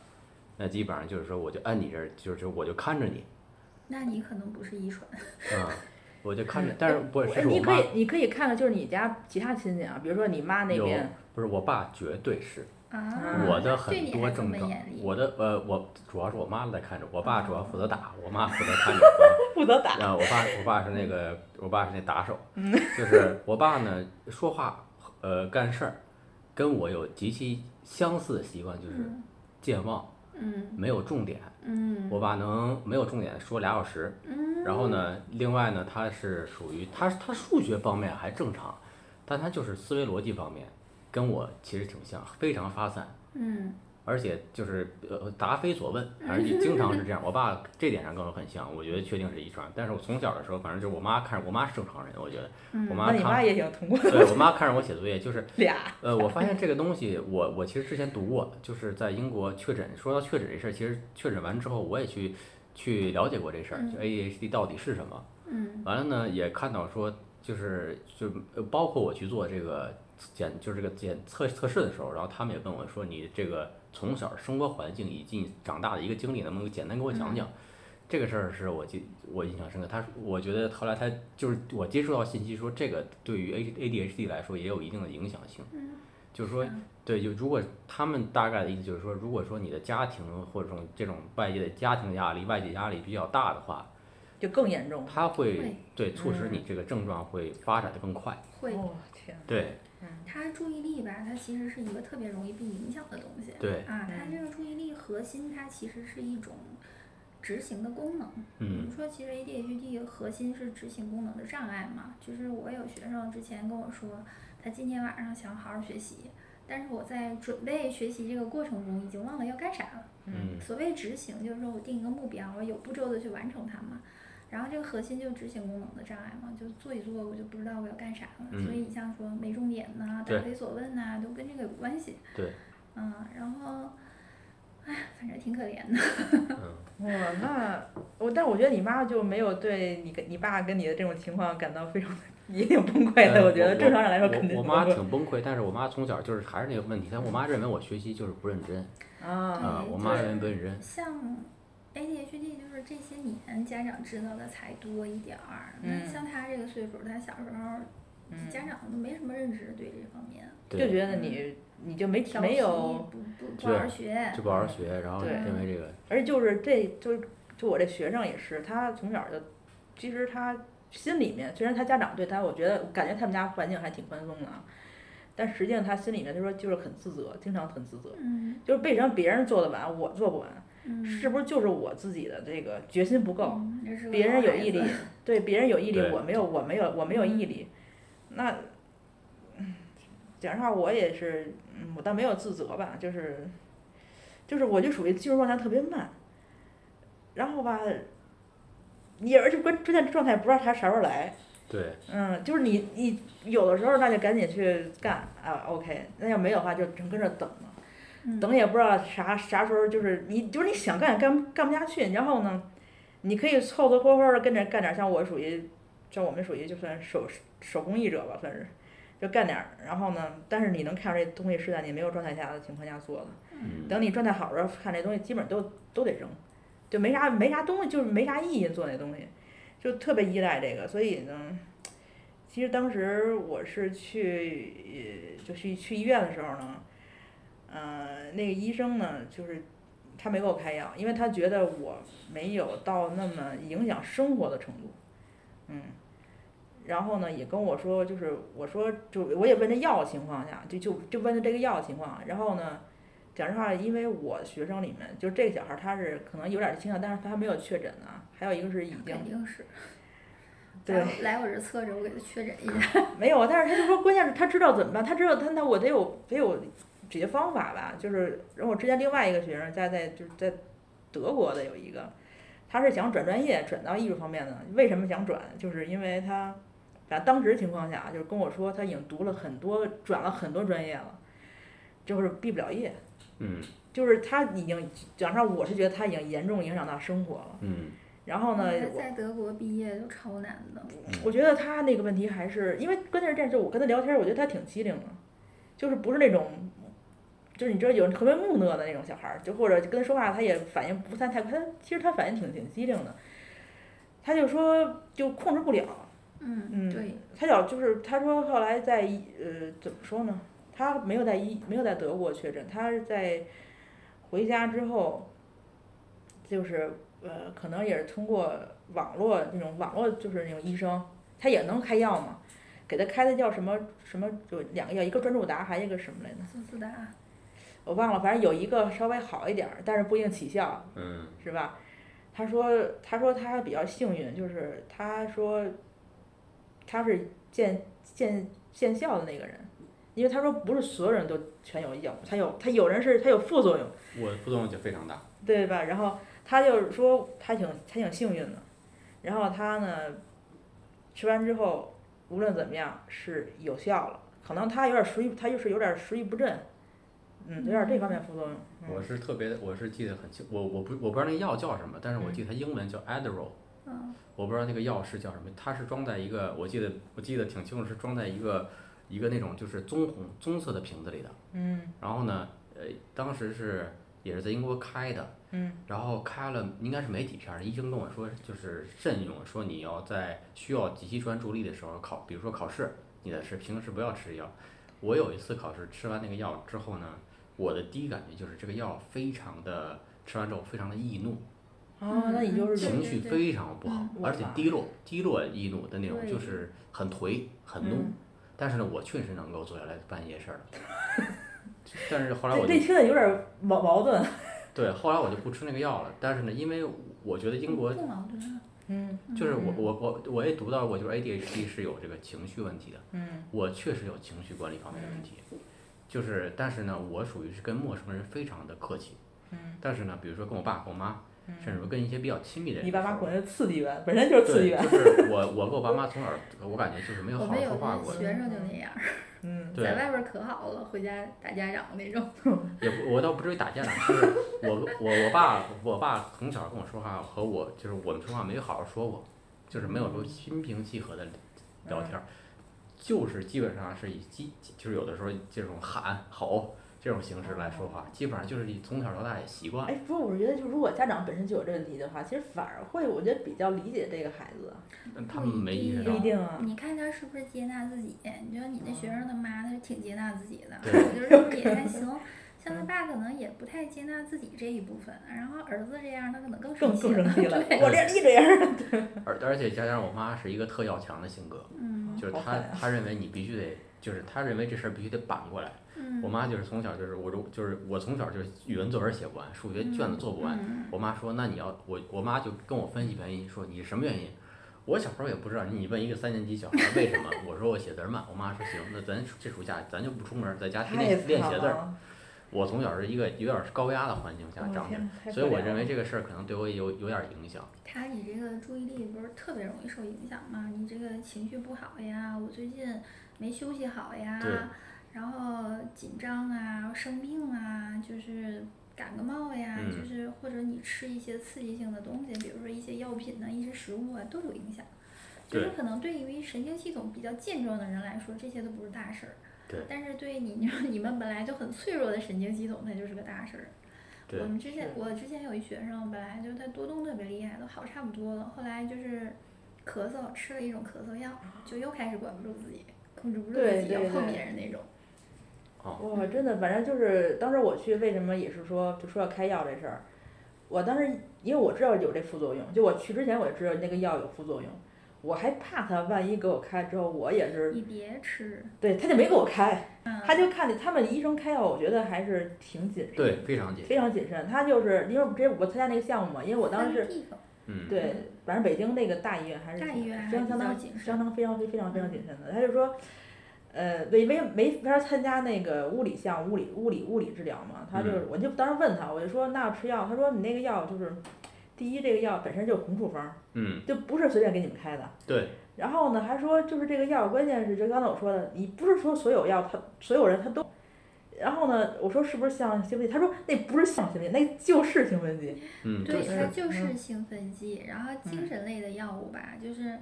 那基本上就是说我就按你这儿，就是我就看着你，那你可能不是遗传。啊，我就看着嗯，但是不是哎是我妈你可以你可以看看就是你家其他亲戚啊，比如说你妈那有边，不是我爸绝对是啊，我的很多症状我的呃我主要是我妈在看着，我爸主要负责打，我妈负责看着。负责打，啊，我爸我爸是那个我爸是那打手，嗯。就是我爸呢说话呃干事儿跟我有极其相似的习惯，就是嗯。健忘，嗯。没有重点。嗯。我爸能没有重点说俩小时，嗯，然后呢，另外呢，他是属于他他数学方面还正常，但他就是思维逻辑方面跟我其实挺像，非常发散，嗯而且就是呃答非所问，反正就经常是这样。我爸这点上跟我很像，我觉得确定是遗传。但是我从小的时候，反正就是我妈看着我妈是正常人，我觉得嗯我妈看那你妈也挺通过对我妈看着我写作业就是 俩，呃，我发现这个东西，我我其实之前读过，就是在英国确诊。说到确诊这事儿，其实确诊完之后，我也去去了解过这事儿，就 ADHD 到底是什么。嗯完了呢，也看到说，就是就呃包括我去做这个检，就是这个检测测试的时候，然后他们也问我说，你这个从小生活环境以及你长大的一个经历，能不能简单给我讲讲？这个事儿是我记我印象深刻。他说我觉得后来他就是我接触到信息说，这个对于 A ADHD 来说也有一定的影响性。嗯就是说，对，就如果他们大概的意思就是说，如果说你的家庭或者这种这种外界的家庭压力、外界压力比较大的话，就更严重。它会会对促使你这个症状会发展的更快。会，哦天，对他注意力吧，他其实是一个特别容易被影响的东西。对，啊，它嗯这个注意力核心，它其实是一种执行的功能。比嗯如说，其实 ADHD 核心是执行功能的障碍嘛。就是我有学生之前跟我说，他今天晚上想好好学习，但是我在准备学习这个过程中已经忘了要干啥了。嗯所谓执行，就是说我定一个目标，我有步骤的去完成它嘛。然后这个核心就是执行功能的障碍嘛，就做一做我就不知道我要干啥了。嗯所以你像说没重点呐、对答非所问呐、都跟这个有关系。对，嗯，然后，哎，反正挺可怜的。嗯，哇，那我，但我觉得你妈就没有对你跟你爸跟你的这种情况感到非常的也挺崩溃的。呃我觉得正常人来说肯定我我妈崩溃挺崩溃，但是我妈从小就是还是那个问题，但我妈认为我学习就是不认真啊，啊，对我妈认为不认真。像 ADHD 就是这些年家长知道的才多一点儿。那嗯像他这个岁数，他小时候嗯家长都没什么认知对这方面，就觉得你你就没没有，不不不好好学，就不好好学，然后对认为这个而且就是这就就我这学生也是，他从小就其实他心里面虽然他家长对他，我觉得感觉他们家环境还挺宽松的啊，但实际上他心里面他说就是很自责，经常很自责，嗯就是为什么别人做得完我做不完，嗯，是不是就是我自己的这个决心不够？别人有毅力，对别人有毅力，我没有，我没有，我没有毅力。那，嗯讲实话，我也是，嗯，我倒没有自责吧，就是，就是我就属于进入状态特别慢，然后吧，你而且关关键状态不知道他啥时候来，对嗯，就是你你有的时候那就赶紧去干啊，OK，那要没有的话就整跟着等嘛。嗯。等也不知道啥啥时候，就是你就是你想干也干干不下去，然后呢，你可以凑凑合合的跟着干点儿，像我属于，像我们属于就算手手工艺者吧，算是，就干点儿，然后呢，但是你能看出这东西是在你没有状态下的情况下做的，嗯。等你状态好的时候看这东西，基本都都得扔，就没啥没啥东西，就是没啥意义做那东西，就特别依赖这个，所以呢，其实当时我是去呃就去去医院的时候呢，呃，那个医生呢，就是他没给我开药，因为他觉得我没有到那么影响生活的程度，嗯，然后呢，也跟我说，就是我说就我也问这药的情况下，就就就问他这个药的情况，然后呢，讲实话，因为我学生里面，就这个小孩儿他是可能有点儿倾向，但是他还没有确诊呢。还有一个是已经肯定是。对来我这儿测着，我给他确诊一下。没有，但是他就说，关键是他知道怎么办，他知道他那我得有得有解决方法吧。就是，然后我之前另外一个学生在在就是在德国的有一个，他是想转专业，转到艺术方面的。为什么想转？就是因为他，反正当时情况下就是跟我说，他已经读了很多，转了很多专业了，就是毕不了业。嗯就是他已经讲上，我是觉得他已经严重影响到生活了。嗯然后呢，我在德国毕业都超难的。我觉得他那个问题还是因为关键是这样，就我跟他聊天，我觉得他挺机灵的，就是不是那种，就是你知道有人特别木讷的那种小孩儿，就或者跟他说话他也反应不算太快，他其实他反应挺挺机灵的，他就说就控制不了，嗯，嗯对，他老就是他说后来在医呃怎么说呢？他没有在医没有在德国确诊，他是在回家之后，就是呃可能也是通过网络那种网络就是那种医生，他也能开药嘛，给他开的叫什么什么就两个药，一个专注达，还有一个什么来着？斯斯达。我忘了，反正有一个稍微好一点儿，但是不一定起效，嗯是吧？他说，他说他比较幸运，就是他说他是见见见效的那个人，因为他说不是所有人都全有药，他有他有人是他有副作用，我副作用就非常大。对吧？然后他就是说他挺他挺幸运的，然后他呢吃完之后无论怎么样是有效了，可能他有点食欲，他就是有点食欲不振，嗯，有点这方面副作用。我是特别，我是记得很清，我我不我不知道那个药叫什么，但是我记得它英文叫 Adderall，嗯我不知道那个药是叫什么，它是装在一个，我记得我记得挺清楚，是装在一个一个那种就是棕红棕色的瓶子里的。嗯然后呢，呃，当时是也是在英国开的，嗯然后开了应该是没几片儿，医生跟我说就是慎用，说你要在需要极其专注力的时候考，比如说考试，你得是，平时不要吃药。我有一次考试吃完那个药之后呢，我的第一感觉就是这个药非常的吃完之后非常的易怒，哦，那你就是情绪非常不好嗯，而且低落低落易怒的那种，就是很颓很怒。嗯但是呢，我确实能够坐下来办一些事儿。但是后来我就这这听着有点矛矛盾。对，后来我就不吃那个药了。但是呢，因为我觉得英国不矛盾啊。嗯就是我我我我也读到过，就是 ADHD 是有这个情绪问题的。嗯我确实有情绪管理方面的问题，就是但是呢，我属于是跟陌生人非常的客气。嗯，但是呢，比如说跟我爸、跟我妈，甚至说跟一些比较亲密的人你的时候，爸妈管是刺激源，本身就是刺激对，就是我我跟我爸妈从小，我感觉就是没有好好说话过的。的学生就那样，嗯对在外边儿可好了，回家打家长那种。也不，我倒不至于打架，就是我我我爸我爸从小跟我说话和我就是我们说话没好好说过，就是没有说心平气和的聊天儿，就是基本上是以基就是有的时候这种喊吼这种形式来说话，基本上就是以从小到大也习惯了。哎，不是，我是觉得，就如果家长本身就有这问题的话，其实反而会，我觉得比较理解这个孩子。但他们没意识不一。定啊。你看他是不是接纳自己？你觉得你那学生他妈，他是挺接纳自己的，对我觉得也还行。像他爸可能也不太接纳自己这一部分，然后儿子这样，他可能更更生气更生气了，对，我这你这样，而而且加上我妈是一个特要强的性格，嗯就是她她认为你必须得，就是她认为这事儿必须得扳过来。嗯。我妈就是从小就是我就就是我从小就是语文作文写不完，数学卷子做不完。嗯我妈说那你要我我妈就跟我分析原因，说你什么原因？我小时候也不知道，你问一个三年级小孩儿为什么？我说我写字儿慢。我妈说行，那咱这暑假咱就不出门，在家天太天练写字儿。了。我从小是一个有点儿高压的环境下我长天的，所以我太可怜了认为这个事儿可能对我有有点儿影响。他你这个注意力不是特别容易受影响吗？你这个情绪不好呀，我最近没休息好呀，然后紧张啊，生病啊，就是感个冒呀，嗯就是或者你吃一些刺激性的东西，比如说一些药品呐、一些食物啊，都有影响。就是可能对于神经系统比较健壮的人来说，这些都不是大事儿。对。但是对你你 你们本来就很脆弱的神经系统，它就是个大事儿。对我们之前我之前有一学生，本来就他多动特别厉害，都好差不多了，后来就是咳嗽，吃了一种咳嗽药，就又开始管不住自己，控制不住自己要碰别人那种。哦，哇，真的，反正就是当时我去，为什么也是说就说要开药这事儿，我当时因为我知道有这副作用，就我去之前我就知道那个药有副作用，我还怕他万一给我开之后，我也是你别吃，对，他就没给我开，嗯，他就看见他们医生开药，我觉得还是挺谨慎，对，非常紧。非常谨慎。他就是因为我之前我参加那个项目嘛，因为我当时是分地方嗯，对，反正北京那个大医院还是大医院还相相当相当非常非常非常谨慎的。他就说，呃，没，没没法参加那个物理项物理物理物理治疗嘛，他就嗯我就当时问他，我就说那要吃药，他说你那个药就是，第一这个药本身就是红处方，嗯，就不是随便给你们开的。对，然后呢，还说就是这个药，关键是就刚才我说的，你不是说所有药他所有人他都。然后呢，我说是不是像兴奋剂？他说那不是像兴奋剂，那就是兴奋剂。嗯，对，它就是嗯兴奋剂。然后精神类的药物吧，就是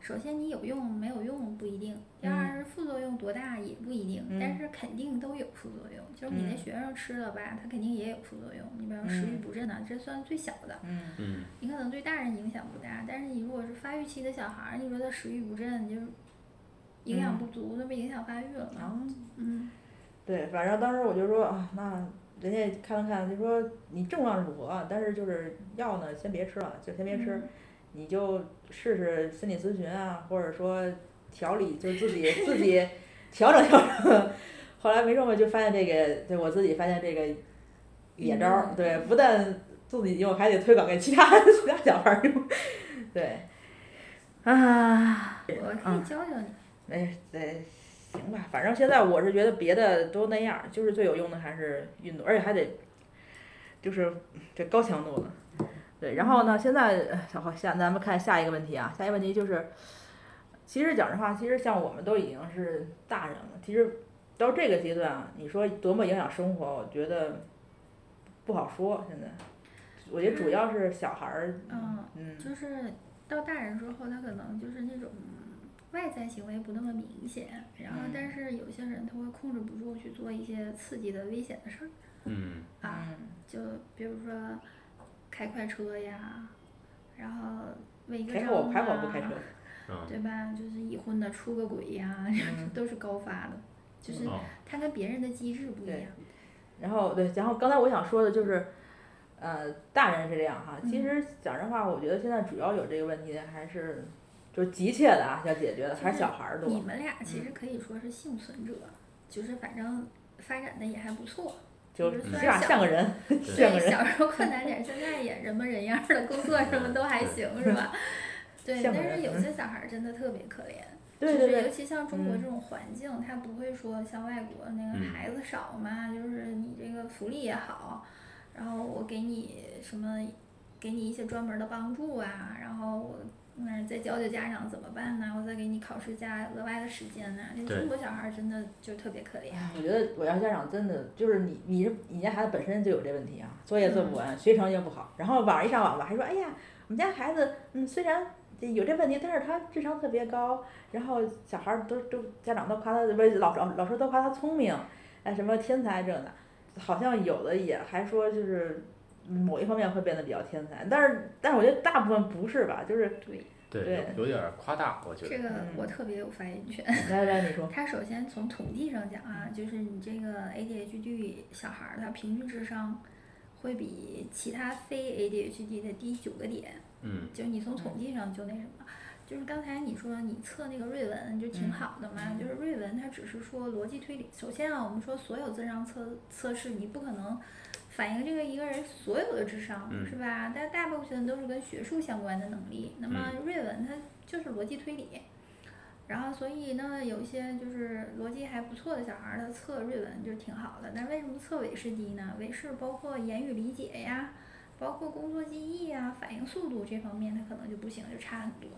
首先你有用没有用不一定，第二是副作用多大也不一定，但嗯是肯定都有副作用。就是你的嗯学生吃了吧，他肯定也有副作用。你比方说食欲嗯不振啊，这算最小的。嗯嗯，你可能对大人影响不大，但是你如果是发育期的小孩儿，你说他食欲不振，就是营养嗯不足，那不影响发育了吗？啊，嗯，对，反正当时我就说啊，那人家看了看，就说你症状是如何，但是就是药呢，先别吃了，就先别吃，嗯你就试试心理咨询啊，或者说调理，就自己自己 调整调整。后来没什么，就发现这个，对我自己发现这个野招儿，对，不但自己用，还得推广给其他 其他小孩儿用，对，啊。我可以嗯教教你。哎，对，行吧，反正现在我是觉得别的都那样儿，就是最有用的还是运动，而且还得就是这高强度的。对，然后呢，现在呃好下咱们看下一个问题啊，下一个问题就是，其实讲实话，其实像我们都已经是大人了，其实到这个阶段啊，你说多么影响生活，我觉得不好说。现在，我觉得主要是小孩儿，嗯，嗯就是到大人之后，他可能就是那种外在行为不那么明显，然后嗯但是有些人他会控制不住去做一些刺激的危险的事儿嗯，啊，嗯就比如说开快车呀，然后违个开车对吧？就是已婚的出个轨呀，嗯 都是高发的，就是哦，他跟别人的机制不一对样。然后对，然后刚才我想说的就是，呃，大人是这样哈，其嗯实讲实话，我觉得现在主要有这个问题的还是就是急切的啊，要解决的还是小孩儿多。你们俩其实可以说是幸存者，就是反正发展的也还不错。是起码虽然小像个人，对像个，人。小时候困难点儿，现在也人模人样儿的，工作什么都还行，是吧？对，但是有些小孩儿真的特别可怜，对对对，就是尤其像中国嗯这种环境，他不会说像外国那个嗯孩子少嘛，就是你这个福利也好，然后我给你什么，给你一些专门儿的帮助啊，然后我那再教教家长怎么办呢？我再给你考试加额外的时间呢。这中国小孩儿真的就特别可怜。我觉得我要家长真的就是你你是你家孩子本身就有这问题啊，作业做不完，学习成绩又不好，然后晚上一上网吧还说，哎呀，我们家孩子嗯虽然有这问题，但是他智商特别高，然后小孩儿都都家长都夸他，不是老老老师都夸他聪明，哎什么天才这的，好像有的也还说就是某一方面会变得比较天才，但是但是我觉得大部分不是吧，就是对，对，有有点夸大，我觉得。这个嗯我特别有发言权。来来你说，它首先从统计上讲啊，就是你这个 ADHD 小孩儿他平均智商会比其他非 ADHD 的低九个点，嗯就是你从统计上就那什么。就是刚才你说你测那个瑞文就挺嗯好的嘛，就是瑞文它只是说逻辑推理。首先啊，我们说所有智商测测试你不可能反映这个一个人所有的智商，嗯是吧？但大部分都是跟学术相关的能力。那么瑞文它就是逻辑推理，然后所以呢，有一些就是逻辑还不错的小孩儿，他测瑞文就挺好的。但为什么测韦氏低呢？韦氏包括言语理解呀，包括工作记忆呀、反应速度这方面，他可能就不行，就差很多。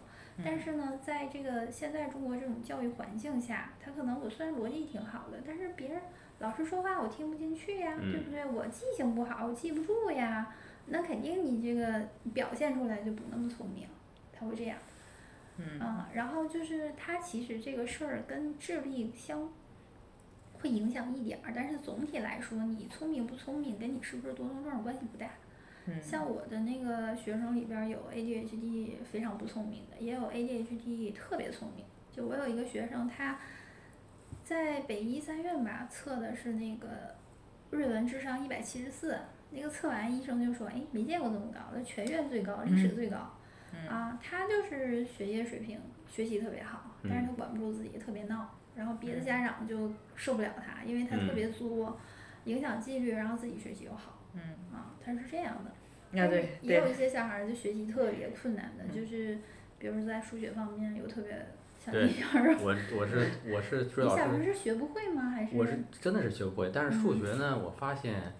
但是呢，在这个现在中国这种教育环境下，他可能我虽然逻辑挺好的，但是别人老师说话我听不进去呀，嗯对不对？我记性不好，我记不住呀，那肯定你这个表现出来就不那么聪明，他会这样。嗯啊，然后就是他其实这个事儿跟智力相会影响一点儿，但是总体来说，你聪明不聪明跟你是不是多动症关系不大。嗯像我的那个学生里边儿有 ADHD 非常不聪明的，也有 ADHD 特别聪明。就我有一个学生，他在北医三院吧测的是那个瑞文智商一百七十四，那个测完医生就说，哎，没见过这么高的，全院最高，历史最高。嗯啊，他就是学业水平学习特别好，但是他管不住自己，特别闹，然后别的家长就受不了他，因为他特别作，影响纪律，然后自己学习又好，嗯啊，他是这样的。啊对对，也有一些小孩儿就学习特别困难的，嗯就是比如说在数学方面有特别像对我我是 我是追你老师，小时候是学不会吗？还是我是真的是学不会，但是数学呢，我发现，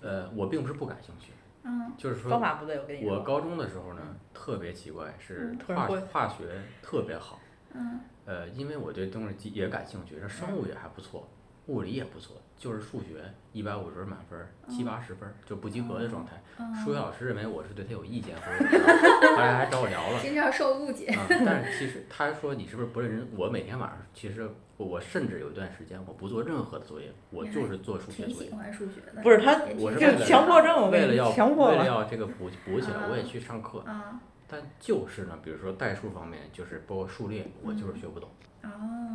呃，我并不是不感兴趣，嗯就是说方法不对，我跟你说。我高中的时候呢，特别奇怪，是嗯化化学特别好，嗯呃，因为我对东西也感兴趣，这生物也还不错，物理也不错，就是数学一百五十分满分儿，七嗯八十分儿就不及格的状态。嗯，数学老师认为我是对他有意见，或者怎么样 后来还找我聊了。经常受误解。啊，但是其实他说你是不是不认真？我每天晚上其实我我甚至有一段时间我不做任何的作业，我就是做数学作业挺喜。欢数学的。不是他我是为了强迫症，为了要强迫。为了要这个补补起来，我也啊去上课。啊但就是呢，比如说代数方面，就是包括数列，我就是学不懂，哦，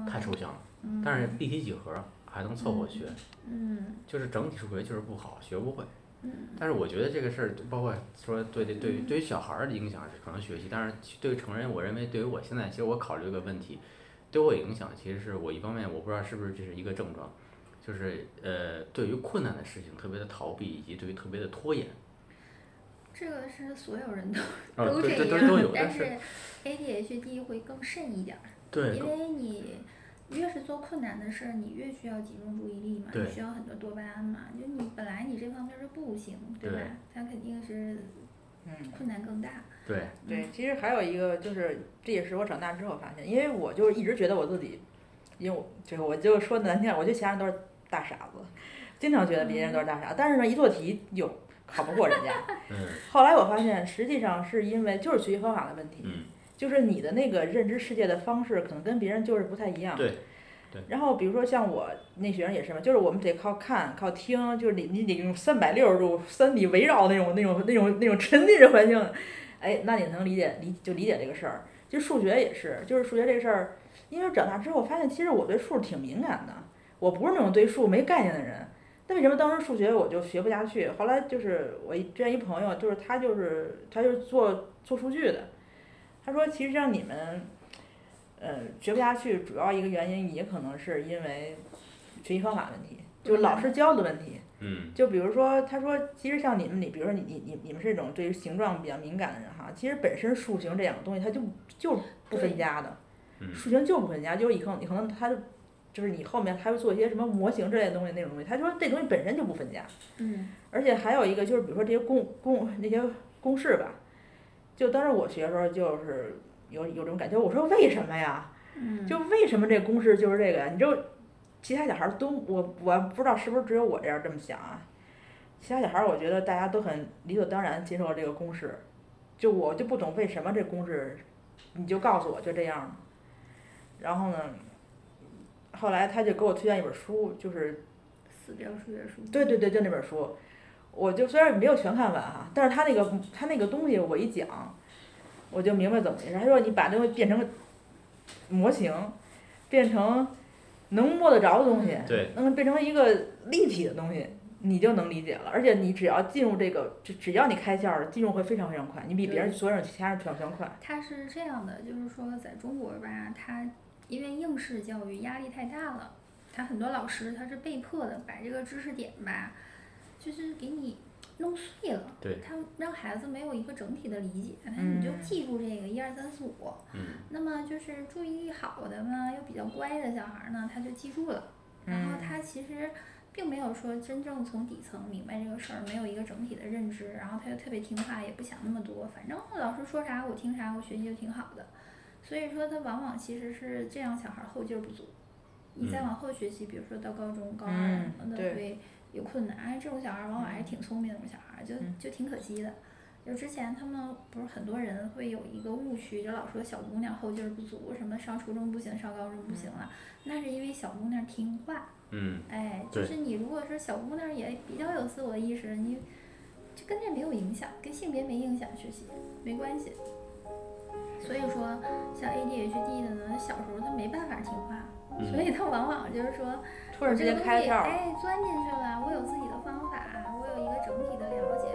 太抽象了。嗯但是立体几何还能凑合学，嗯就是整体数学就是不好，学不会。嗯但是我觉得这个事儿，包括说对对对于对于小孩儿的影响是可能学习，但是对于成人，我认为对于我现在，其实我考虑一个问题，对我影响，其实是我一方面我不知道是不是这是一个症状，就是呃对于困难的事情特别的逃避，以及对于特别的拖延。这个是所有人都啊，都对这样，对都都有，但但是 ADHD 会更甚一点儿，对因为你越是做困难的事儿，你越需要集中注意力嘛，你需要很多多巴胺嘛，就你本来你这方面就不行，对吧对？它肯定是嗯，困难更大。对对，其实还有一个就是，这也是我长大之后发现，因为我就是一直觉得我自己，因为我就是我就说难听点，我觉得其他人都是大傻子，经常觉得别人都是大傻子，但是呢，一做题就考不过人家。嗯后来我发现，实际上是因为就是学习方法的问题，嗯就是你的那个认知世界的方式可能跟别人就是不太一样。对对然后比如说像我那学生也是嘛，就是我们得靠看、靠听，就是你你得用三百六十度、三 D 围绕那种那种那种那种沉浸式环境，哎，那你能理解理就理解这个事儿。就数学也是，就是数学这个事儿，因为长大之后发现，其实我对数挺敏感的，我不是那种对数没概念的人。那为什么当时数学我就学不下去？后来就是我一之前一朋友，就是他就是他就是做做数据的，他说其实让你们，呃，学不下去，主要一个原因也可能是因为学习方法问题，就是老师教的问题。嗯。就比如说，他说，其实像你们，你比如说你你你你们是这种对于形状比较敏感的人哈，其实本身数形这两个东西它就就不分家的，嗯。数形就不分家，就是以后你可能他就就是你后面还会做一些什么模型之类的东西那种东西，他说这东西本身就不分家，嗯。而且还有一个就是比如说这些公公那些公式吧，就当时我学的时候就是有有这种感觉，我说为什么呀？嗯，就为什么这公式就是这个呀？你就其他小孩儿都我我不知道是不是只有我这样这么想啊？其他小孩儿我觉得大家都很理所当然接受了这个公式，就我就不懂为什么这公式，你就告诉我就这样了。然后呢，后来他就给我推荐一本书，就是死掉数学书。对对对，就那本书，我就虽然没有全看完哈，但是他那个他那个东西我一讲，我就明白怎么回事。他说你把这东西变成模型，变成能摸得着的东西，能变成一个立体的东西，你就能理解了。而且你只要进入这个，只只要你开窍了，进入会非常非常快，你比别人所有人其他人全全快。他是这样的，就是说在中国吧，他因为应试教育压力太大了，他很多老师他是被迫的把这个知识点吧，就是给你弄碎了，对他让孩子没有一个整体的理解，那你就嗯记住这个一二三四五。嗯那么就是注意力好的呢，又比较乖的小孩儿呢，他就记住了，然后嗯他其实。并没有说真正从底层明白这个事儿，没有一个整体的认知，然后他又特别听话，也不想那么多，反正老师说啥我听啥，我学习就挺好的。所以说他往往其实是这样，小孩儿后劲儿不足。你再嗯往后学习，比如说到高中、高二嗯什么的，对会有困难。哎，这种小孩儿往往还是挺聪明的，这种小孩儿就嗯就挺可惜的。就之前他们不是很多人会有一个误区，就老说小姑娘后劲儿不足，什么上初中不行，上高中不行了，那是因为小姑娘听话。嗯哎，就是你如果是小姑娘也比较有自我意识，你就跟这没有影响，跟性别没影响，学习没关系。所以说，像 ADHD 的呢，小时候他没办法听话，嗯所以他往往就是说，突然之间这东西开，哎，钻进去了，我有自己的方法，我有一个整体的了解，